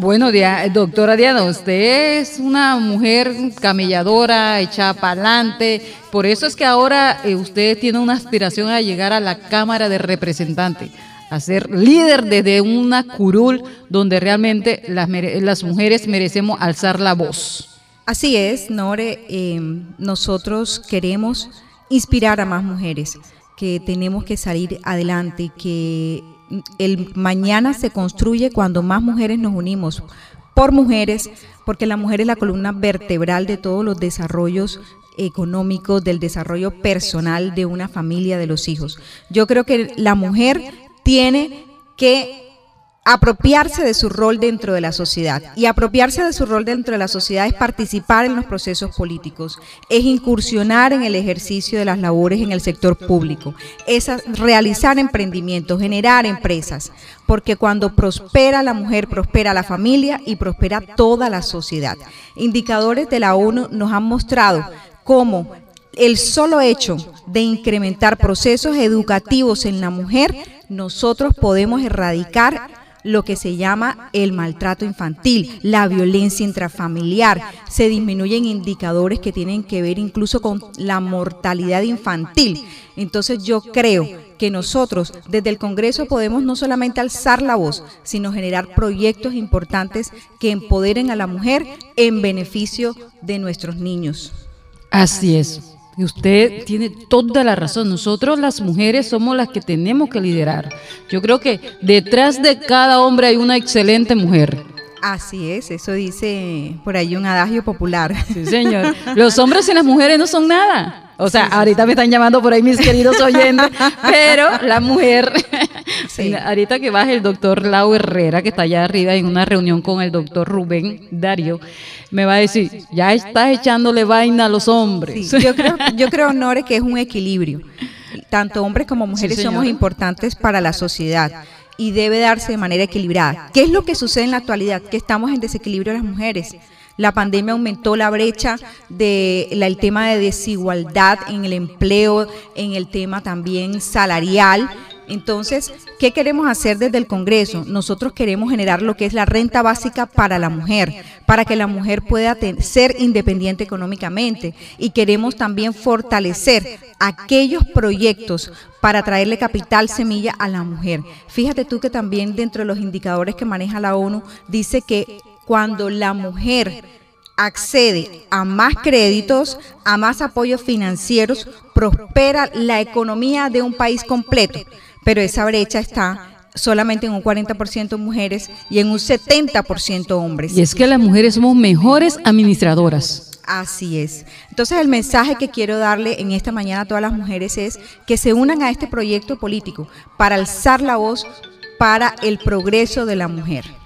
Bueno, doctora Diana, usted es una mujer camelladora, echada para adelante. Por eso es que ahora eh, usted tiene una aspiración a llegar a la Cámara de Representantes, a ser líder desde una curul donde realmente las, mujeres merecemos alzar la voz. Así es, Nore. Em, nosotros queremos inspirar a más mujeres, que tenemos que salir adelante, que el mañana se construye cuando más mujeres nos unimos por mujeres, porque la mujer es la columna vertebral de todos los desarrollos económicos, del desarrollo personal de una familia, de los hijos. Yo creo que la mujer tiene que apropiarse de su rol dentro de la sociedad. Y apropiarse de su rol dentro de la sociedad es participar en los procesos políticos, es incursionar en el ejercicio de las labores en el sector público, es realizar emprendimientos, generar empresas, porque cuando prospera la mujer, prospera la familia y prospera toda la sociedad. Indicadores de la ONU nos han mostrado cómo el solo hecho de incrementar procesos educativos en la mujer, nosotros podemos erradicar lo que se llama el maltrato infantil, la violencia intrafamiliar. Se disminuyen indicadores que tienen que ver incluso con la mortalidad infantil. Entonces yo creo que nosotros desde el Congreso podemos no solamente alzar la voz, sino generar proyectos importantes que empoderen a la mujer en beneficio de nuestros niños. Así es. Y usted tiene toda la razón. Nosotros las mujeres somos las que tenemos que liderar. Yo creo que detrás de cada hombre hay una excelente mujer. Así es, eso dice por ahí un adagio popular. Sí, señor. Los hombres y las mujeres no son nada. O sea, ahorita me están llamando por ahí mis queridos oyentes, pero la mujer, ahorita que baje el doctor Lau Herrera, que está allá arriba en una reunión con el doctor Rubén Dario, me va a decir, ya estás echándole vaina a los hombres. yo creo, yo creo, Nore, que es un equilibrio. Tanto hombres como mujeres somos importantes para la sociedad y debe darse de manera equilibrada. ¿Qué es lo que sucede en la actualidad? Que estamos en desequilibrio las mujeres. La pandemia aumentó la brecha del tema de desigualdad en el empleo, en el tema también salarial. Entonces, ¿qué queremos hacer desde el Congreso? Nosotros queremos generar lo que es la renta básica para la mujer, para que la mujer pueda ser independiente económicamente. Y queremos también fortalecer aquellos proyectos para traerle capital semilla a la mujer. Fíjate tú que también dentro de los indicadores que maneja la ONU dice que cuando la mujer accede a más créditos, a más apoyos financieros, prospera la economía de un país completo. Pero esa brecha está solamente en un 40% mujeres y en un 70% hombres. Y es que las mujeres somos mejores administradoras. Así es. Entonces el mensaje que quiero darle en esta mañana a todas las mujeres es que se unan a este proyecto político para alzar la voz para el progreso de la mujer.